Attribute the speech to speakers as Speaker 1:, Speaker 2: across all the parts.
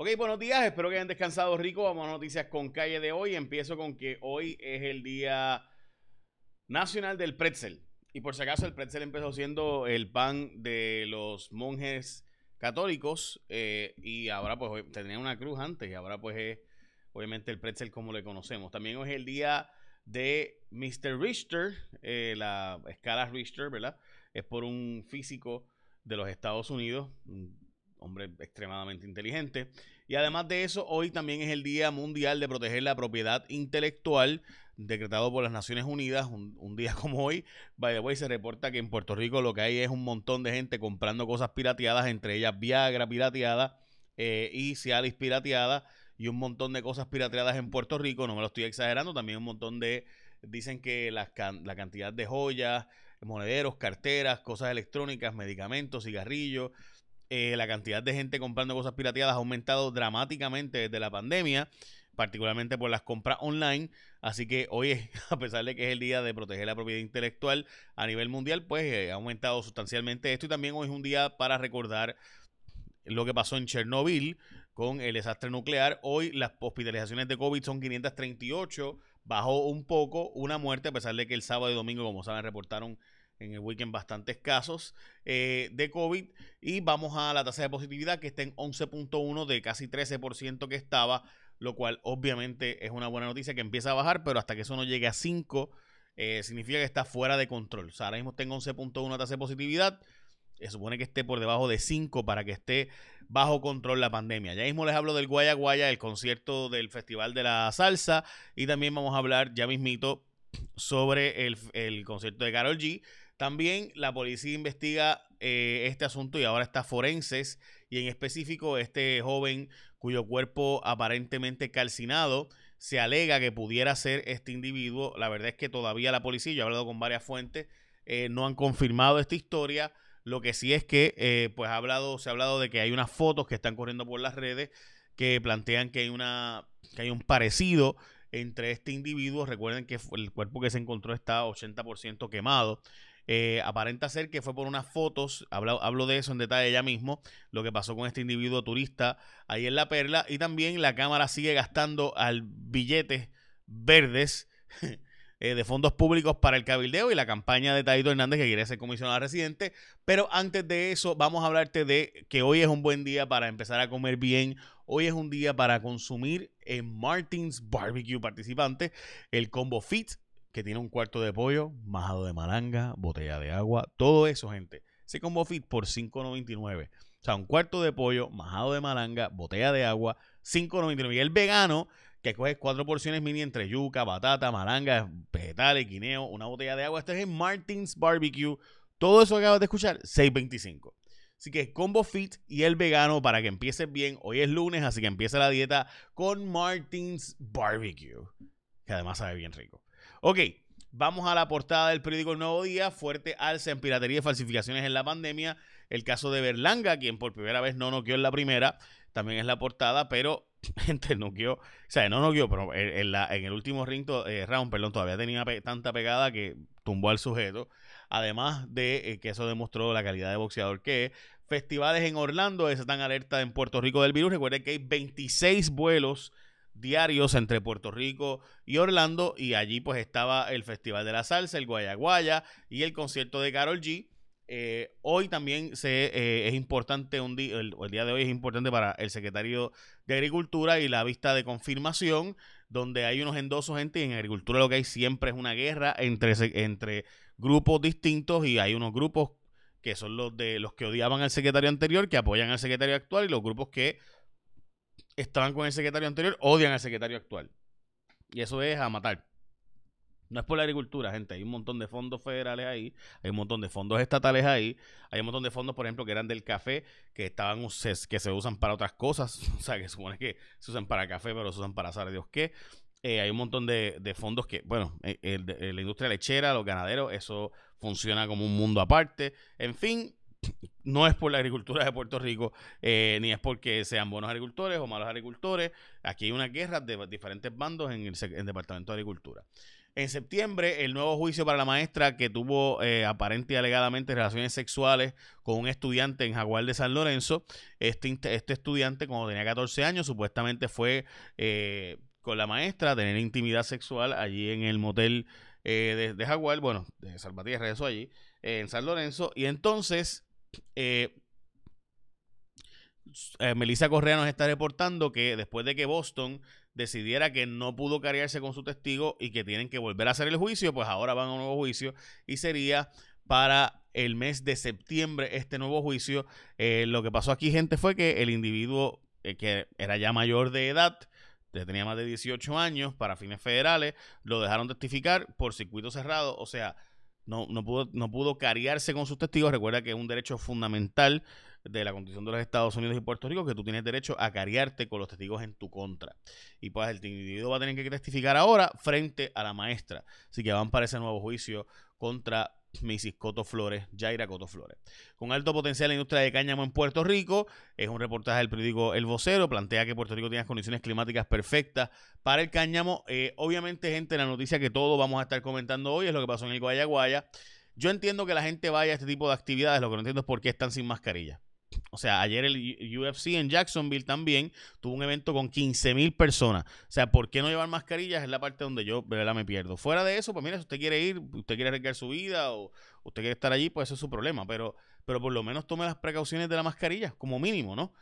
Speaker 1: Ok, buenos días, espero que hayan descansado rico. Vamos a noticias con calle de hoy. Empiezo con que hoy es el Día Nacional del Pretzel. Y por si acaso, el pretzel empezó siendo el pan de los monjes católicos eh, y ahora pues tenía una cruz antes y ahora pues es obviamente el pretzel como le conocemos. También hoy es el día de Mr. Richter, eh, la escala Richter, ¿verdad? Es por un físico de los Estados Unidos, hombre extremadamente inteligente. Y además de eso, hoy también es el Día Mundial de Proteger la Propiedad Intelectual, decretado por las Naciones Unidas. Un, día como hoy, by the way, se reporta que en Puerto Rico lo que hay es un montón de gente comprando cosas pirateadas, entre ellas Viagra pirateada eh, y Cialis pirateada, y un montón de cosas pirateadas en Puerto Rico. No me lo estoy exagerando, también un montón de. Dicen que la, la cantidad de joyas, monederos, carteras, cosas electrónicas, medicamentos, cigarrillos eh, la cantidad de gente comprando cosas pirateadas ha aumentado dramáticamente desde la pandemia, particularmente por las compras online. Así que hoy, a pesar de que es el día de proteger la propiedad intelectual a nivel mundial, pues eh, ha aumentado sustancialmente esto. Y también hoy es un día para recordar lo que pasó en Chernobyl con el desastre nuclear. Hoy las hospitalizaciones de COVID son 538, bajó un poco una muerte, a pesar de que el sábado y domingo, como saben, reportaron en el weekend bastantes casos eh, de COVID y vamos a la tasa de positividad que está en 11.1 de casi 13% que estaba, lo cual obviamente es una buena noticia que empieza a bajar, pero hasta que eso no llegue a 5 eh, significa que está fuera de control. Ahora mismo tengo 11.1 tasa de positividad, se supone que esté por debajo de 5 para que esté bajo control la pandemia. Ya mismo les hablo del Guaya Guaya, el concierto del Festival de la Salsa y también vamos a hablar ya mismito sobre el, el concierto de Carol G también la policía investiga eh, este asunto y ahora está forenses y en específico este joven cuyo cuerpo aparentemente calcinado se alega que pudiera ser este individuo. La verdad es que todavía la policía, yo he hablado con varias fuentes, eh, no han confirmado esta historia. Lo que sí es que eh, pues ha hablado, se ha hablado de que hay unas fotos que están corriendo por las redes que plantean que hay una que hay un parecido entre este individuo. Recuerden que el cuerpo que se encontró está 80% quemado. Eh, aparenta ser que fue por unas fotos, hablo, hablo, de eso en detalle ya mismo, lo que pasó con este individuo turista ahí en La Perla, y también la Cámara sigue gastando al billetes verdes eh, de fondos públicos para el cabildeo y la campaña de Taito Hernández que quiere ser comisionado residente, pero antes de eso vamos a hablarte de que hoy es un buen día para empezar a comer bien, hoy es un día para consumir en Martins Barbecue participante el combo fit que tiene un cuarto de pollo, majado de malanga, botella de agua, todo eso, gente. Ese combo fit por $5.99. O sea, un cuarto de pollo, majado de malanga, botella de agua, $5.99. Y el vegano, que coge cuatro porciones mini entre yuca, batata, malanga, vegetales, guineo, una botella de agua. Esto es en Martins Barbecue. Todo eso que acabas de escuchar, $6.25. Así que combo fit y el vegano para que empieces bien. Hoy es lunes, así que empieza la dieta con Martins Barbecue. Que además sabe bien rico. Ok, vamos a la portada del periódico El Nuevo Día. Fuerte alza en piratería y falsificaciones en la pandemia. El caso de Berlanga, quien por primera vez no noqueó en la primera, también es la portada, pero gente noqueó, o sea, no noqueó, pero en, el último ring, eh, round, perdón, todavía tenía tanta pegada que tumbó al sujeto. Además de eh, que eso demostró la calidad de boxeador que es. Festivales en Orlando están alerta en Puerto Rico del virus. Recuerden que hay 26 vuelos diarios entre Puerto Rico y Orlando y allí pues estaba el Festival de la Salsa, el Guayaguaya y el concierto de Carol G. Eh, hoy también se, eh, es importante, un día, el, día de hoy es importante para el secretario de Agricultura y la vista de confirmación, donde hay unos endosos, gente, y en Agricultura lo que hay siempre es una guerra entre, entre grupos distintos y hay unos grupos que son los de los que odiaban al secretario anterior, que apoyan al secretario actual y los grupos que estaban con el secretario anterior, odian al secretario actual. Y eso es a matar. No es por la agricultura, gente. Hay un montón de fondos federales ahí, hay un montón de fondos estatales ahí, hay un montón de fondos, por ejemplo, que eran del café, que estaban que se usan para otras cosas. O sea, que supone que se usan para café, pero se usan para saber Dios qué. Eh, hay un montón de, fondos que, bueno, eh, la industria lechera, los ganaderos, eso funciona como un mundo aparte. En fin, no es por la agricultura de Puerto Rico, eh, ni es porque sean buenos agricultores o malos agricultores. Aquí hay una guerra de diferentes bandos en el, Departamento de Agricultura. En septiembre, el nuevo juicio para la maestra que tuvo eh, aparente y alegadamente relaciones sexuales con un estudiante en Jaguar de San Lorenzo. Este, este estudiante, cuando tenía 14 años, supuestamente fue eh, con la maestra a tener intimidad sexual allí en el motel eh, de, Jaguar, bueno, de Salvatierra, regresó allí, en San Lorenzo. Y entonces, Melissa Correa nos está reportando que después de que Boston decidiera que no pudo cargarse con su testigo y que tienen que volver a hacer el juicio, pues ahora van a un nuevo juicio y sería para el mes de septiembre este nuevo juicio. Eh, lo que pasó aquí, gente, fue que el individuo eh, que era ya mayor de edad, tenía más de 18 años para fines federales, lo dejaron testificar por circuito cerrado, o sea, no, no, pudo, no pudo cariarse con sus testigos. Recuerda que es un derecho fundamental de la Constitución de los Estados Unidos y Puerto Rico que tú tienes derecho a cariarte con los testigos en tu contra. Y pues el individuo va a tener que testificar ahora frente a la maestra. Así que van para ese nuevo juicio contra Mrs. Coto Flores, Jaira Coto Flores. Con alto potencial en la industria de cáñamo en Puerto Rico, es un reportaje del periódico El Vocero, plantea que Puerto Rico tiene las condiciones climáticas perfectas para el cáñamo. Eh, obviamente, gente, la noticia que todos vamos a estar comentando hoy es lo que pasó en el Guayaguaya. Yo entiendo que la gente vaya a este tipo de actividades, lo que no entiendo es por qué están sin mascarilla. O sea, ayer el UFC en Jacksonville también tuvo un evento con 15 mil personas. O sea, ¿por qué no llevar mascarillas? Es la parte donde yo ¿verdad? me pierdo. Fuera de eso, pues mira, si usted quiere ir, usted quiere arriesgar su vida o usted quiere estar allí, pues eso es su problema. Pero, pero por lo menos tome las precauciones de la mascarilla, como mínimo, ¿no?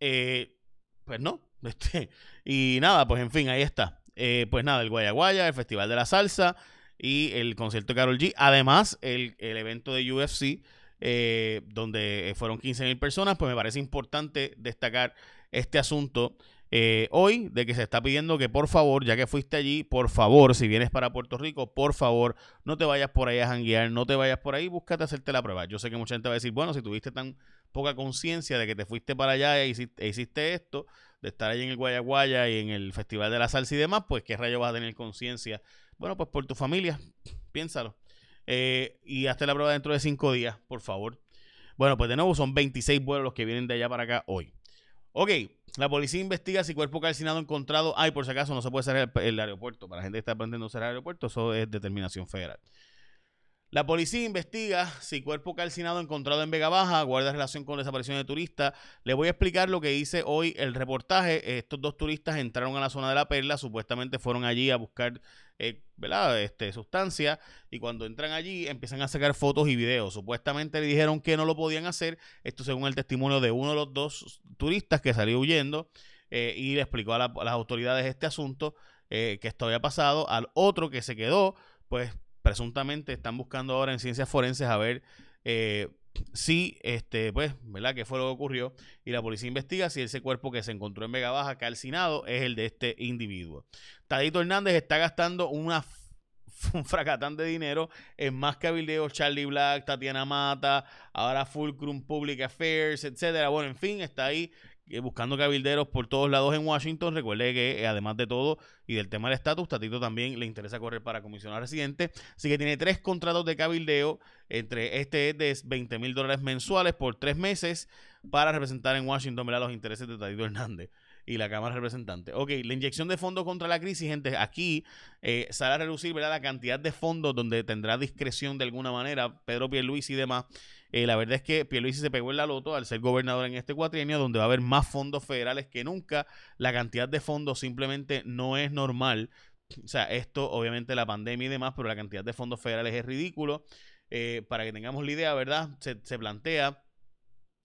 Speaker 1: Eh, pues no. Este, y nada, pues en fin, ahí está. Eh, pues nada, el Guayaguaya, el Festival de la Salsa y el concierto de Carol G. Además, el, el evento de UFC eh, donde fueron 15 mil personas, pues me parece importante destacar este asunto eh, hoy de que se está pidiendo que por favor, ya que fuiste allí, por favor, si vienes para Puerto Rico, por favor, no te vayas por ahí a janguear, no te vayas por ahí, búscate hacerte la prueba. Yo sé que mucha gente va a decir, bueno, si tuviste tan poca conciencia de que te fuiste para allá e hiciste, e hiciste, esto, de estar allí en el Guayaguaya y en el Festival de la Salsa y demás, pues qué rayo vas a tener conciencia. Bueno, pues por tu familia, piénsalo. Eh, y hazte la prueba dentro de cinco días, por favor. Bueno, pues de nuevo son 26 vuelos los que vienen de allá para acá hoy. Ok, la policía investiga si cuerpo calcinado encontrado. Ay, por si acaso no se puede cerrar el, aeropuerto. Para la gente que está aprendiendo a cerrar el aeropuerto, eso es determinación federal. La policía investiga si cuerpo calcinado encontrado en Vega Baja guarda relación con desaparición de turistas. Le voy a explicar lo que dice hoy el reportaje. Estos dos turistas entraron a la zona de la perla, supuestamente fueron allí a buscar eh, ¿verdad? Este, sustancia y cuando entran allí empiezan a sacar fotos y videos. Supuestamente le dijeron que no lo podían hacer. Esto según el testimonio de uno de los dos turistas que salió huyendo eh, y le explicó a, las autoridades este asunto, eh, que esto había pasado. Al otro que se quedó, pues presuntamente están buscando ahora en ciencias forenses a ver eh, si, este, pues, ¿verdad? ¿Qué fue lo que ocurrió? Y la policía investiga si ese cuerpo que se encontró en Vega Baja calcinado es el de este individuo. Tadito Hernández está gastando una un fracatán de dinero en más cabildeo, Charlie Black, Tatiana Mata, ahora Fulcrum Public Affairs, etcétera. Bueno, en fin, está ahí buscando cabilderos por todos lados en Washington. Recuerde que eh, además de todo y del tema del estatus, Tatito también le interesa correr para comisionar residente. Así que tiene tres contratos de cabildeo. Entre este es de 20 mil dólares mensuales por tres meses para representar en Washington los intereses de Tatito Hernández y la Cámara de Representantes. Ok, la inyección de fondos contra la crisis, gente, aquí eh, sale a reducir ¿verdad? la cantidad de fondos donde tendrá discreción de alguna manera Pedro Pierluisi y demás eh, la verdad es que Pierluisi se pegó en la loto al ser gobernador en este cuatrienio, donde va a haber más fondos federales que nunca. La cantidad de fondos simplemente no es normal. O sea, esto, obviamente, la pandemia y demás, pero la cantidad de fondos federales es ridículo. Eh, para que tengamos la idea, ¿verdad? Se, plantea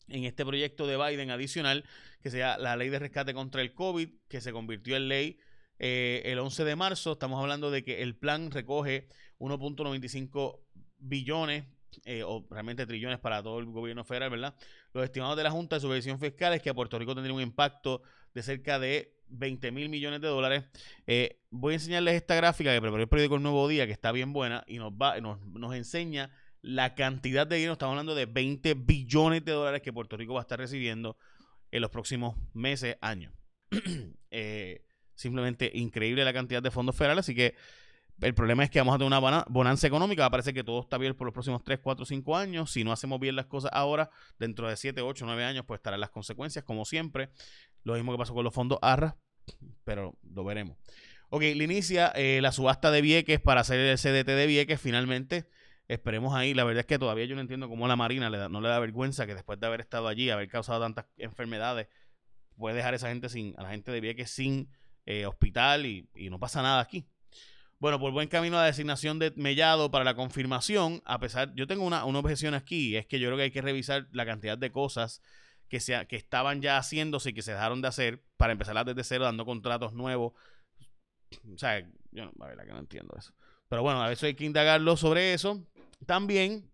Speaker 1: en este proyecto de Biden adicional, que sea la ley de rescate contra el COVID, que se convirtió en ley eh, el 11 de marzo. Estamos hablando de que el plan recoge 1.95 billones eh, o realmente trillones para todo el gobierno federal, ¿verdad? Los estimados de la Junta de Supervisión Fiscal es que a Puerto Rico tendría un impacto de cerca de 20 mil millones de dólares. Eh, voy a enseñarles esta gráfica que preparó el periódico El Nuevo Día, que está bien buena y nos, va, nos, enseña la cantidad de dinero. Estamos hablando de 20 billones de dólares que Puerto Rico va a estar recibiendo en los próximos meses, años. Eh, simplemente increíble la cantidad de fondos federales, así que el problema es que vamos a tener una bonanza económica. Parecer que todo está bien por los próximos 3, 4, 5 años. Si no hacemos bien las cosas ahora, dentro de 7, 8, 9 años, pues estarán las consecuencias, como siempre. Lo mismo que pasó con los fondos ARRA, pero lo veremos. Ok, le inicia eh, la subasta de Vieques para hacer el CDT de Vieques finalmente. Esperemos ahí. La verdad es que todavía yo no entiendo cómo la Marina no le da vergüenza que después de haber estado allí, haber causado tantas enfermedades, puede dejar a esa gente sin, a la gente de Vieques sin eh, hospital y, no pasa nada aquí. Bueno, por buen camino la designación de Mellado para la confirmación, a pesar, yo tengo una, una objeción aquí, es que yo creo que hay que revisar la cantidad de cosas que, se, que estaban ya haciéndose y que se dejaron de hacer para empezar desde cero, dando contratos nuevos o sea, yo no, la verdad que no entiendo eso. Pero bueno, a veces hay que indagarlo sobre eso. También,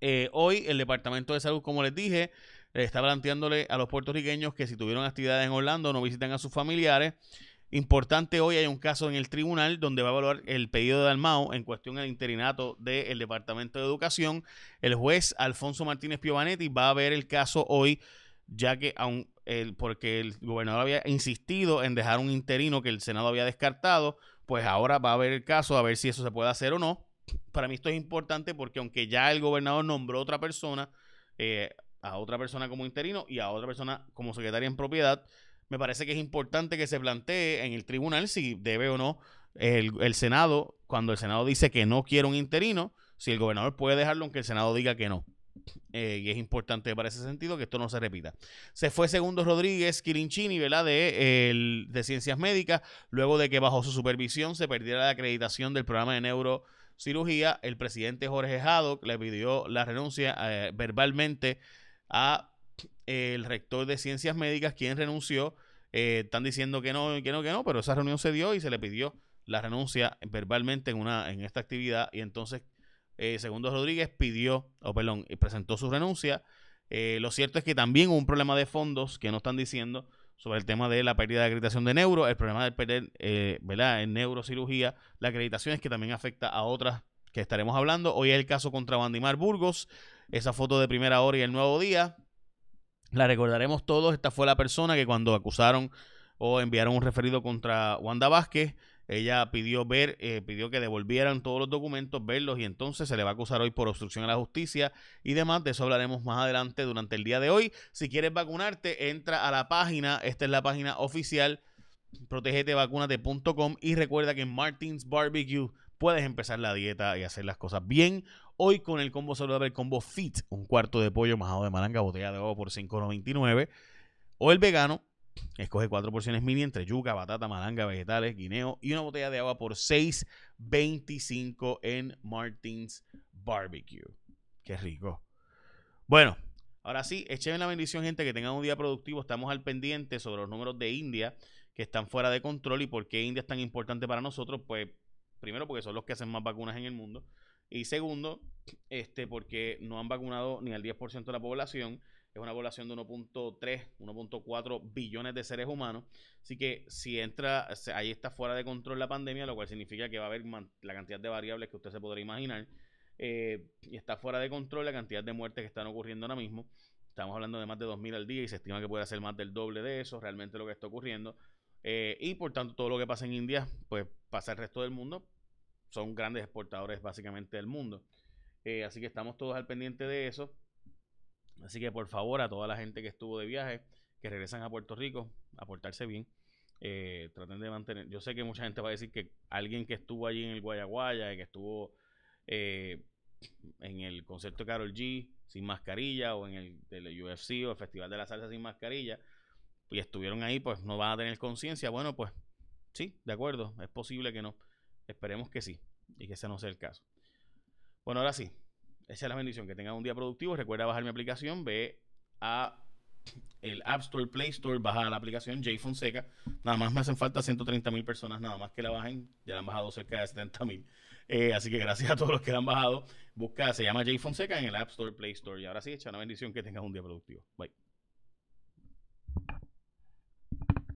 Speaker 1: eh, hoy el Departamento de Salud, como les dije, está planteándole a los puertorriqueños que si tuvieron actividades en Orlando no visiten a sus familiares. Importante, hoy hay un caso en el tribunal donde va a evaluar el pedido de Almao en cuestión del interinato del Departamento de Educación. El juez Alfonso Martínez Piovanetti va a ver el caso hoy, ya que aún el, porque el gobernador había insistido en dejar un interino que el Senado había descartado, pues ahora va a haber el caso a ver si eso se puede hacer o no. Para mí esto es importante porque aunque ya el gobernador nombró otra persona, eh, a otra persona como interino y a otra persona como secretaria en propiedad, me parece que es importante que se plantee en el tribunal si debe o no el, el Senado, cuando el Senado dice que no quiere un interino, si el gobernador puede dejarlo aunque el Senado diga que no. Eh, y es importante para ese sentido que esto no se repita. Se fue segundo Rodríguez Quirinchini, ¿verdad? De, de Ciencias Médicas, luego de que bajo su supervisión se perdiera la acreditación del programa de neurocirugía. El presidente Jorge Haddock le pidió la renuncia eh, verbalmente a el rector de Ciencias Médicas, quien renunció. Eh, están diciendo que no, que no, que no, pero esa reunión se dio y se le pidió la renuncia verbalmente en, una, en esta actividad y entonces eh, Segundo Rodríguez pidió, o perdón, presentó su renuncia. Eh, lo cierto es que también hubo un problema de fondos que no están diciendo sobre el tema de la pérdida de acreditación de neuro, el problema de perder, ¿verdad? En neurocirugía, la acreditación es que también afecta a otras que estaremos hablando. Hoy es el caso contra Bandimar Burgos, esa foto de primera hora y el nuevo día. La recordaremos todos, esta fue la persona que cuando acusaron o enviaron un referido contra Wanda Vázquez, ella pidió ver, eh, pidió que devolvieran todos los documentos, verlos y entonces se le va a acusar hoy por obstrucción a la justicia y demás. De eso hablaremos más adelante durante el día de hoy. Si quieres vacunarte, entra a la página. Esta es la página oficial protegetevacunate.com y recuerda que en Martins Barbecue puedes empezar la dieta y hacer las cosas bien. Hoy con el combo saludable, el combo Fit, un cuarto de pollo majado de malanga, botella de agua por $5.99. O el vegano, Escoge cuatro porciones mini entre yuca, batata, malanga, vegetales, guineo y una botella de agua por $6.25 en Martins Barbecue. Qué rico. Bueno, ahora sí, echen la bendición, gente, que tengan un día productivo. Estamos al pendiente sobre los números de India que están fuera de control y por qué India es tan importante para nosotros. Pues, primero, porque son los que hacen más vacunas en el mundo. Y segundo, este, porque no han vacunado ni al 10% de la población es una población de 1.3, 1.4 billones de seres humanos. Así que si entra, ahí está fuera de control la pandemia, lo cual significa que va a haber la cantidad de variables que usted se podrá imaginar. Eh, y está fuera de control la cantidad de muertes que están ocurriendo ahora mismo. Estamos hablando de más de 2.000 al día y se estima que puede ser más del doble de eso, realmente lo que está ocurriendo. Eh, y por tanto, todo lo que pasa en India, pues pasa el resto del mundo. Son grandes exportadores básicamente del mundo. Eh, así que estamos todos al pendiente de eso. Así que por favor a toda la gente que estuvo de viaje, que regresan a Puerto Rico, a portarse bien. Eh, traten de mantener. Yo sé que mucha gente va a decir que alguien que estuvo allí en el Guayaguaya, que estuvo eh, en el concierto de Carol G sin mascarilla, o en el del UFC o el Festival de la Salsa sin mascarilla, y estuvieron ahí, pues no van a tener conciencia. Bueno, pues sí, de acuerdo, es posible que no. Esperemos que sí, y que ese no sea el caso. Bueno, ahora sí, esa es la bendición, que tengan un día productivo. Recuerda bajar mi aplicación, ve a el App Store, Play Store, baja la aplicación J Fonseca. Nada más me hacen falta 130 mil personas, nada más que la bajen. Ya la han bajado cerca de 70 mil. Eh, así que gracias a todos los que la han bajado. Busca, se llama J Fonseca en el App Store, Play Store. Y ahora sí, echa una bendición, que tengas un día productivo. Bye.